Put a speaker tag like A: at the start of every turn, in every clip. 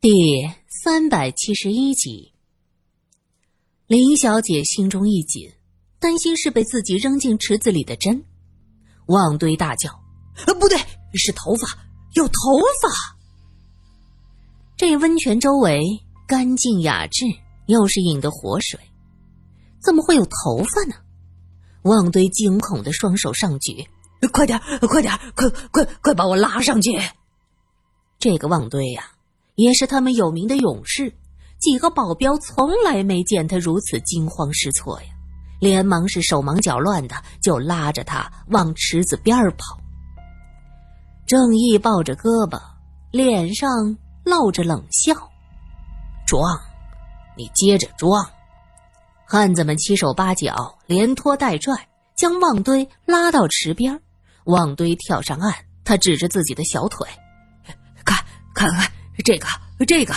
A: 第三百七十一集，林小姐心中一紧，担心是被自己扔进池子里的针。旺堆大叫：“
B: 呃，不对，是头发，有头发！”
A: 这温泉周围干净雅致，又是饮的活水，怎么会有头发呢？旺堆惊恐的双手上举：“
B: 快点，快点，快快快把我拉上去！”
A: 这个旺堆呀，也是他们有名的勇士，几个保镖从来没见他如此惊慌失措呀，连忙是手忙脚乱的就拉着他往池子边跑。正义抱着胳膊，脸上露着冷笑：“
B: 装，你接着装。”
A: 汉子们七手八脚，连拖带拽，将旺堆拉到池边。旺堆跳上岸，他指着自己的小腿。
B: 看看看这个，这个。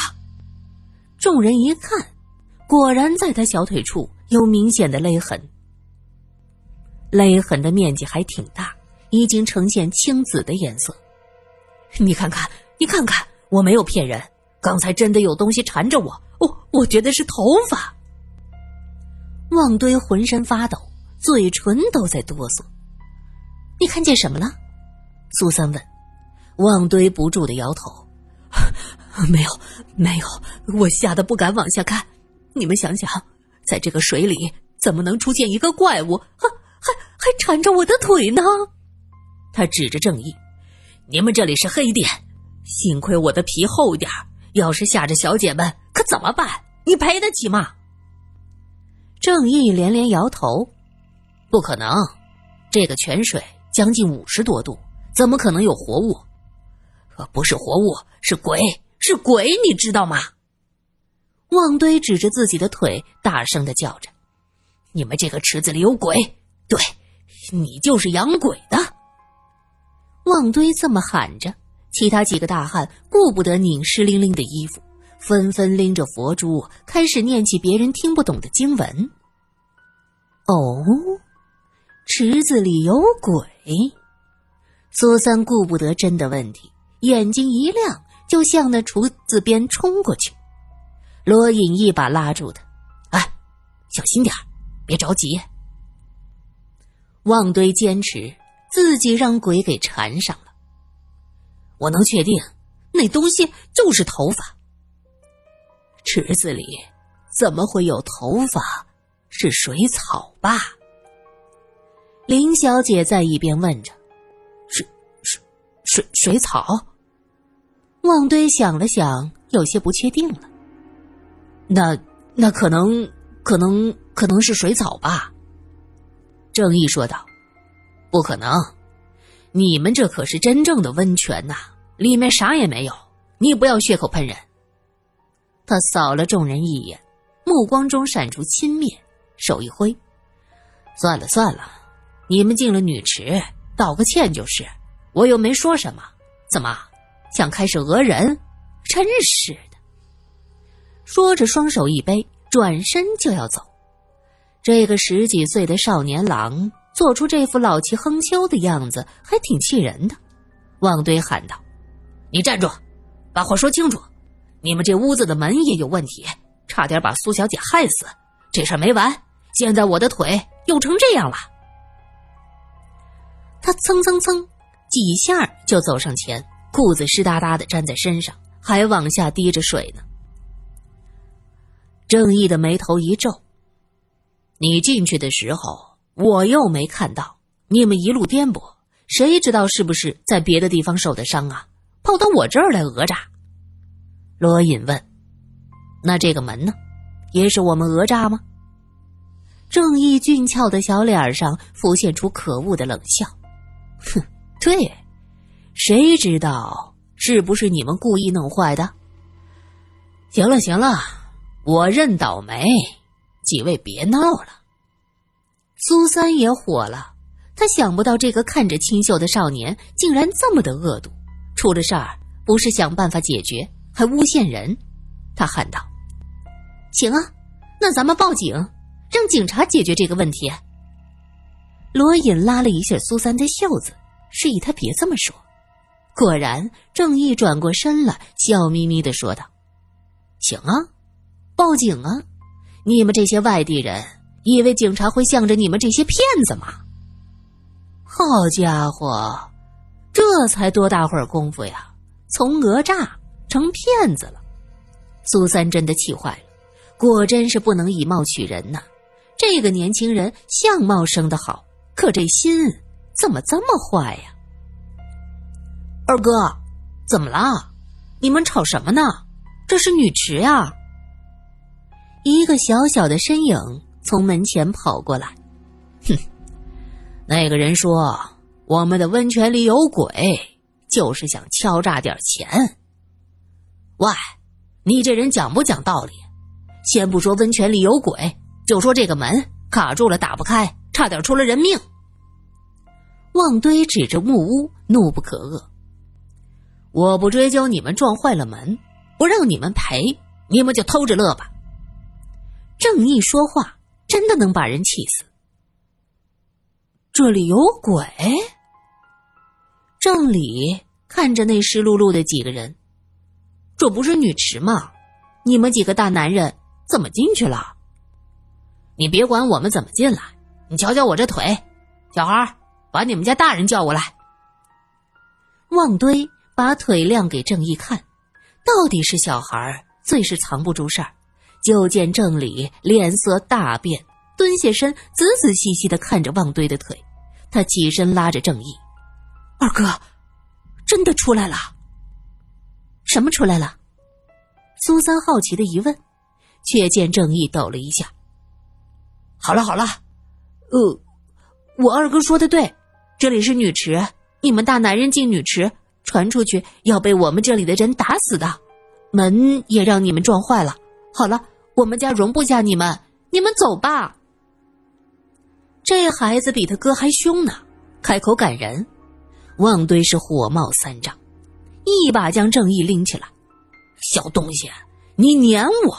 A: 众人一看，果然在他小腿处有明显的勒痕，勒痕的面积还挺大，已经呈现青紫的颜色。
B: 你看看，你看看，我没有骗人，刚才真的有东西缠着我，我我觉得是头发。
A: 旺堆浑身发抖，嘴唇都在哆嗦。你看见什么了？苏三问。旺堆不住的摇头。
B: 没有，没有，我吓得不敢往下看。你们想想，在这个水里怎么能出现一个怪物，还还还缠着我的腿呢？他指着正义：“你们这里是黑店，幸亏我的皮厚点要是吓着小姐们，可怎么办？你赔得起吗？”
A: 正义连连摇头：“
B: 不可能，这个泉水将近五十多度，怎么可能有活物？不是活物，是鬼。”是鬼，你知道吗？
A: 旺堆指着自己的腿，大声的叫着：“
B: 你们这个池子里有鬼！对，你就是养鬼的。”
A: 旺堆这么喊着，其他几个大汉顾不得拧湿淋淋的衣服，纷纷拎着佛珠，开始念起别人听不懂的经文。哦，池子里有鬼！苏三顾不得真的问题，眼睛一亮。就向那厨子边冲过去，罗隐一把拉住他：“
B: 哎，小心点别着急。”
A: 旺堆坚持自己让鬼给缠上了。
B: 我能确定，那东西就是头发。池子里怎么会有头发？是水草吧？
A: 林小姐在一边问着：“
B: 水水水水草？”
A: 旺堆想了想，有些不确定了。
B: 那那可能可能可能是水草吧？
A: 正义说道：“
B: 不可能，你们这可是真正的温泉呐，里面啥也没有。你不要血口喷人。”
A: 他扫了众人一眼，目光中闪出轻蔑，手一挥：“
B: 算了算了，你们进了女池，道个歉就是，我又没说什么，怎么？”想开始讹人，真是的！
A: 说着，双手一背，转身就要走。这个十几岁的少年郎做出这副老气横秋的样子，还挺气人的。旺堆喊道：“
B: 你站住，把话说清楚！你们这屋子的门也有问题，差点把苏小姐害死。这事没完，现在我的腿又成这样了。”
A: 他蹭蹭蹭几下就走上前。裤子湿哒哒的粘在身上，还往下滴着水呢。
B: 正义的眉头一皱：“你进去的时候，我又没看到，你们一路颠簸，谁知道是不是在别的地方受的伤啊？跑到我这儿来讹诈？”
A: 罗隐问：“那这个门呢？也是我们讹诈吗？”正义俊俏的小脸上浮现出可恶的冷笑：“
B: 哼，对。”谁知道是不是你们故意弄坏的？行了行了，我认倒霉，几位别闹了。
A: 苏三也火了，他想不到这个看着清秀的少年竟然这么的恶毒，出了事儿不是想办法解决，还诬陷人。他喊道：“行啊，那咱们报警，让警察解决这个问题。”罗隐拉了一下苏三的袖子，示意他别这么说。果然，正义转过身来，笑眯眯的说道：“行啊，报警啊！你们这些外地人，以为警察会向着你们这些骗子吗？好家伙，这才多大会儿功夫呀，从讹诈成骗子了。苏三真的气坏了，果真是不能以貌取人呐！这个年轻人相貌生得好，可这心怎么这么坏呀？二哥，怎么了？你们吵什么呢？这是女池呀！一个小小的身影从门前跑过来，哼，那个人说我们的温泉里有鬼，就是想敲诈点钱。喂，你这人讲不讲道理？先不说温泉里有鬼，就说这个门卡住了，打不开，差点出了人命。旺堆指着木屋，怒不可遏。我不追究你们撞坏了门，不让你们赔，你们就偷着乐吧。正义说话真的能把人气死。这里有鬼。郑理看着那湿漉漉的几个人，这不是女池吗？你们几个大男人怎么进去了？你别管我们怎么进来，你瞧瞧我这腿。小孩，把你们家大人叫过来。旺堆。把腿亮给郑义看，到底是小孩最是藏不住事儿。就见郑理脸色大变，蹲下身，仔仔细细的看着旺堆的腿。他起身拉着郑义：“二哥，真的出来了？什么出来了？”苏三好奇的一问，却见郑义抖了一下：“好了好了，呃，我二哥说的对，这里是女池，你们大男人进女池。”传出去要被我们这里的人打死的，门也让你们撞坏了。好了，我们家容不下你们，你们走吧。这孩子比他哥还凶呢，开口赶人。旺堆是火冒三丈，一把将正义拎起来：“小东西，你撵我！”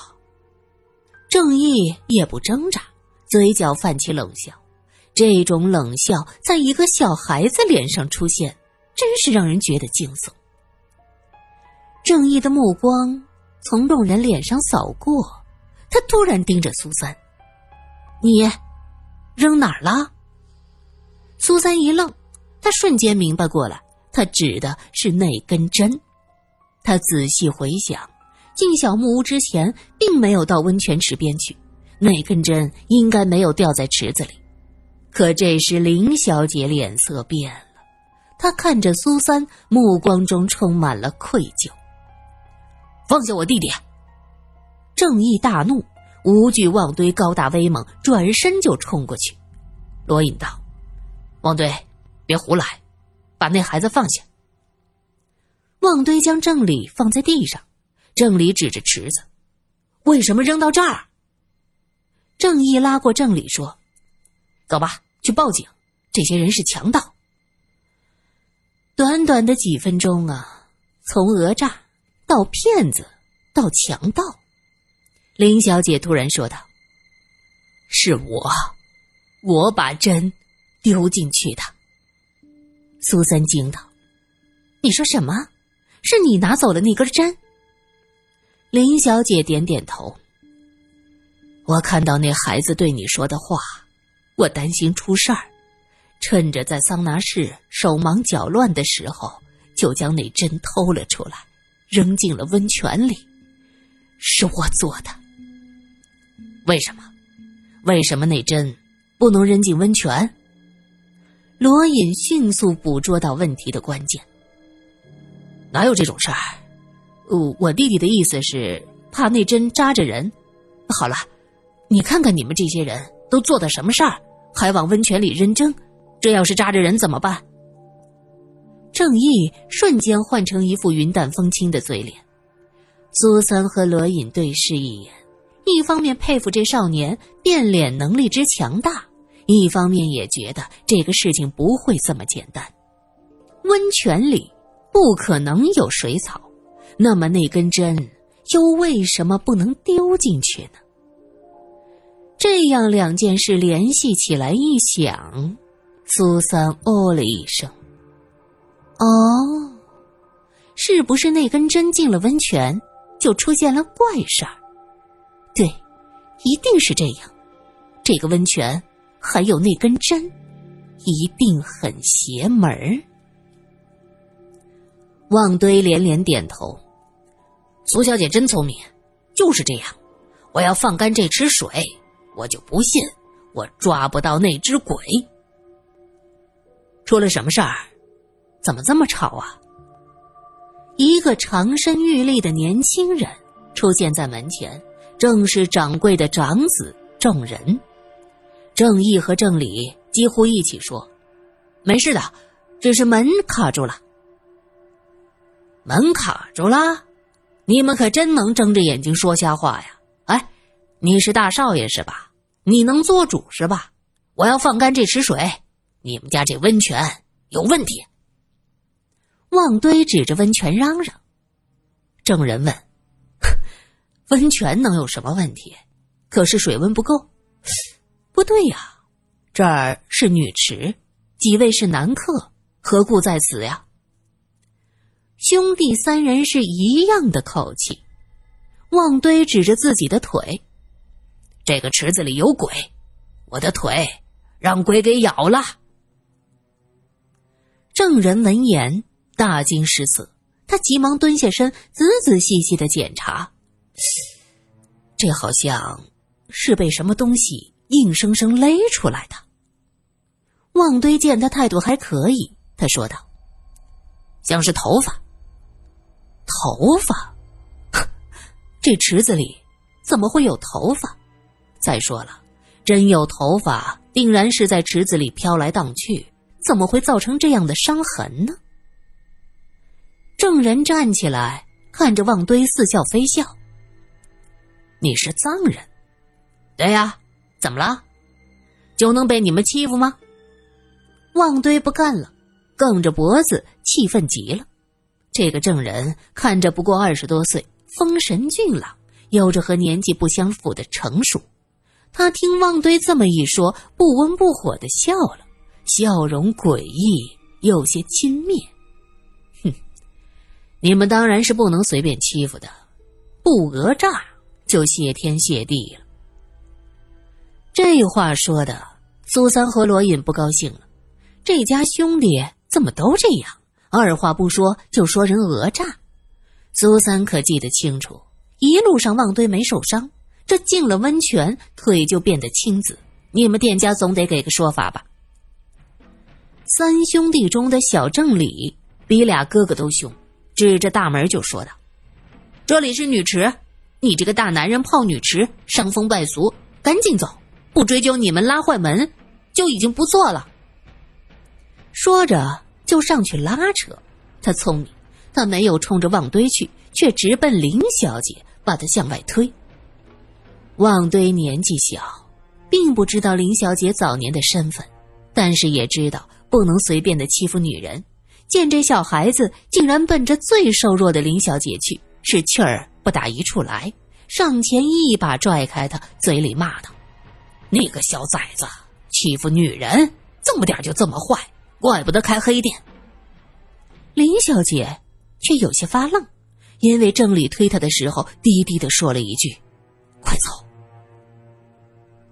A: 正义也不挣扎，嘴角泛起冷笑。这种冷笑在一个小孩子脸上出现。真是让人觉得惊悚。正义的目光从众人脸上扫过，他突然盯着苏三：“你扔哪儿了？”苏三一愣，他瞬间明白过来，他指的是那根针。他仔细回想，进小木屋之前并没有到温泉池边去，那根针应该没有掉在池子里。可这时林小姐脸色变了。他看着苏三，目光中充满了愧疚。放下我弟弟！正义大怒，无惧旺堆高大威猛，转身就冲过去。罗隐道：“旺堆，别胡来，把那孩子放下。”旺堆将郑理放在地上，郑理指着池子：“为什么扔到这儿？”正义拉过郑理说：“走吧，去报警，这些人是强盗。”短短的几分钟啊，从讹诈到骗子到强盗，林小姐突然说道：“是我，我把针丢进去的。”苏三惊道：“你说什么？是你拿走了那根针？”林小姐点点头：“我看到那孩子对你说的话，我担心出事儿。”趁着在桑拿室手忙脚乱的时候，就将那针偷了出来，扔进了温泉里，是我做的。为什么？为什么那针不能扔进温泉？罗隐迅速捕捉到问题的关键。哪有这种事儿？我，我弟弟的意思是怕那针扎着人。好了，你看看你们这些人都做的什么事儿，还往温泉里扔针。这要是扎着人怎么办？正义瞬间换成一副云淡风轻的嘴脸。苏三和罗隐对视一眼，一方面佩服这少年变脸能力之强大，一方面也觉得这个事情不会这么简单。温泉里不可能有水草，那么那根针又为什么不能丢进去呢？这样两件事联系起来一想。苏三哦了一声：“哦，是不是那根针进了温泉，就出现了怪事儿。对，一定是这样。这个温泉还有那根针，一定很邪门儿。
B: 旺堆连连点头。苏小姐真聪明，就是这样。我要放干这池水，我就不信我抓不到那只鬼。出了什么事儿？怎么这么吵啊？
A: 一个长身玉立的年轻人出现在门前，正是掌柜的长子郑仁。郑义和郑礼几乎一起说：“没事的，只是门卡住了。”
B: 门卡住了？你们可真能睁着眼睛说瞎话呀！哎，你是大少爷是吧？你能做主是吧？我要放干这池水，你们家这温泉有问题。
A: 旺堆指着温泉嚷嚷：“
B: 证人问，温泉能有什么问题？可是水温不够。不对呀，这儿是女池，几位是男客，何故在此呀？”
A: 兄弟三人是一样的口气。旺堆指着自己的腿：“
B: 这个池子里有鬼，我的腿让鬼给咬了。”
A: 证人闻言。大惊失色，他急忙蹲下身，仔仔细细的检查。
B: 这好像是被什么东西硬生生勒出来的。
A: 旺堆见他态度还可以，他说道：“
B: 像是头发。头发？这池子里怎么会有头发？再说了，真有头发，定然是在池子里飘来荡去，怎么会造成这样的伤痕呢？”
A: 证人站起来，看着旺堆，似笑非笑。
B: 你是藏人？对呀，怎么了？就能被你们欺负吗？
A: 旺堆不干了，梗着脖子，气愤极了。这个郑人看着不过二十多岁，风神俊朗，有着和年纪不相符的成熟。他听旺堆这么一说，不温不火的笑了，笑容诡异，有些轻蔑。
B: 哼你们当然是不能随便欺负的，不讹诈就谢天谢地了。
A: 这话说的，苏三和罗隐不高兴了。这家兄弟怎么都这样？二话不说就说人讹诈。苏三可记得清楚，一路上旺堆没受伤，这进了温泉腿就变得青紫。你们店家总得给个说法吧？三兄弟中的小郑礼比俩哥哥都凶。指着大门就说道：“这里是女池，你这个大男人泡女池，伤风败俗，赶紧走！不追究你们拉坏门，就已经不错了。”说着就上去拉扯。他聪明，他没有冲着旺堆去，却直奔林小姐，把她向外推。旺堆年纪小，并不知道林小姐早年的身份，但是也知道不能随便的欺负女人。见这小孩子竟然奔着最瘦弱的林小姐去，是气儿不打一处来，上前一把拽开她，嘴里骂道：“
B: 你个小崽子，欺负女人，这么点就这么坏，怪不得开黑店。”
A: 林小姐却有些发愣，因为郑理推她的时候，低低的说了一句：“快走，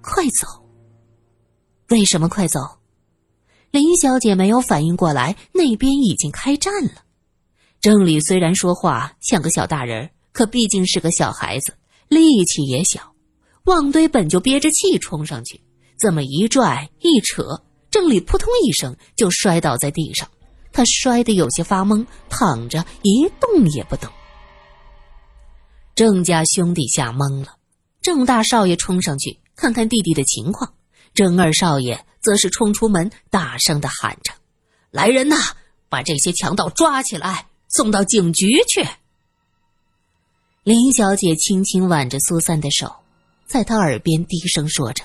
A: 快走。”为什么快走？林小姐没有反应过来，那边已经开战了。郑理虽然说话像个小大人，可毕竟是个小孩子，力气也小。旺堆本就憋着气冲上去，这么一拽一扯，郑理扑通一声就摔倒在地上。他摔得有些发懵，躺着一动也不动。郑家兄弟吓懵了。郑大少爷冲上去看看弟弟的情况，郑二少爷。则是冲出门，大声的喊着：“来人呐，把这些强盗抓起来，送到警局去！”林小姐轻轻挽着苏三的手，在他耳边低声说着：“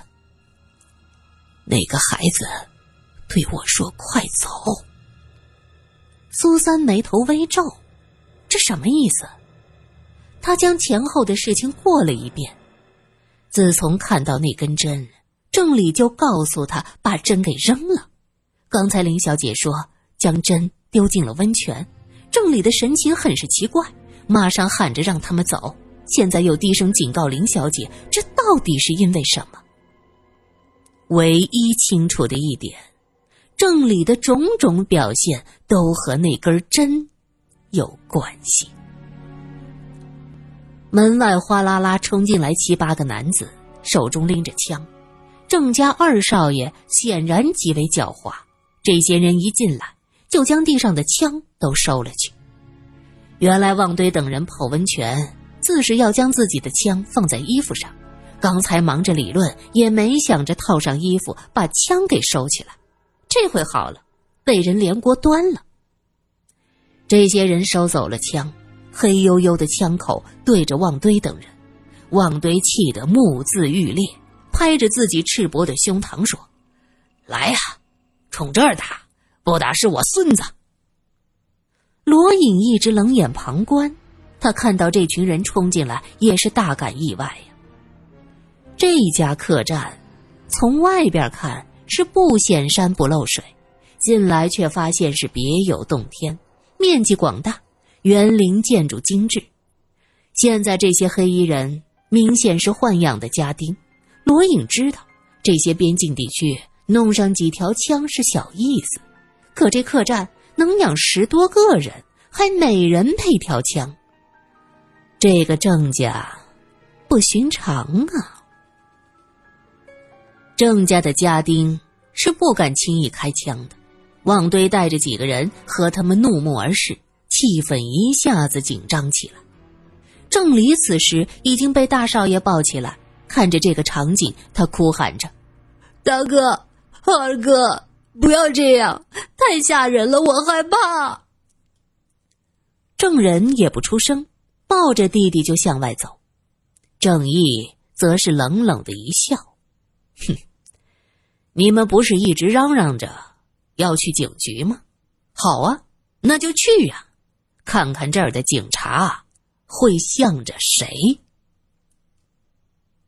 A: 那个孩子对我说：‘快走。’”苏三眉头微皱，这什么意思？他将前后的事情过了一遍。自从看到那根针。郑理就告诉他把针给扔了。刚才林小姐说将针丢进了温泉，郑理的神情很是奇怪，马上喊着让他们走，现在又低声警告林小姐，这到底是因为什么？唯一清楚的一点，郑理的种种表现都和那根针有关系。门外哗啦啦冲进来七八个男子，手中拎着枪。郑家二少爷显然极为狡猾，这些人一进来就将地上的枪都收了去。原来旺堆等人泡温泉，自是要将自己的枪放在衣服上。刚才忙着理论，也没想着套上衣服把枪给收起来。这回好了，被人连锅端了。这些人收走了枪，黑黝黝的枪口对着旺堆等人，旺堆气得目眦欲裂，拍着自己赤膊的胸膛说：“来呀，冲这儿打，不打是我孙子。”罗隐一直冷眼旁观，他看到这群人冲进来，也是大感意外呀。这家客栈，从外边看是不显山不漏水，进来却发现是别有洞天，面积广大，园林建筑精致。现在这些黑衣人明显是豢养的家丁，罗颖知道这些边境地区弄上几条枪是小意思，可这客栈能养十多个人，还每人配条枪，这个郑家不寻常啊。郑家的家丁是不敢轻易开枪的，旺堆带着几个人和他们怒目而视，气氛一下子紧张起来。郑离此时已经被大少爷抱起来，看着这个场景，他哭喊着：“
B: 大哥，二哥，不要这样，太吓人了，我害怕。”
A: 郑仁也不出声，抱着弟弟就向外走。郑义则是冷冷的一笑。哼，你们不是一直嚷嚷着要去警局吗？好啊，那就去呀，看看这儿的警察会向着谁。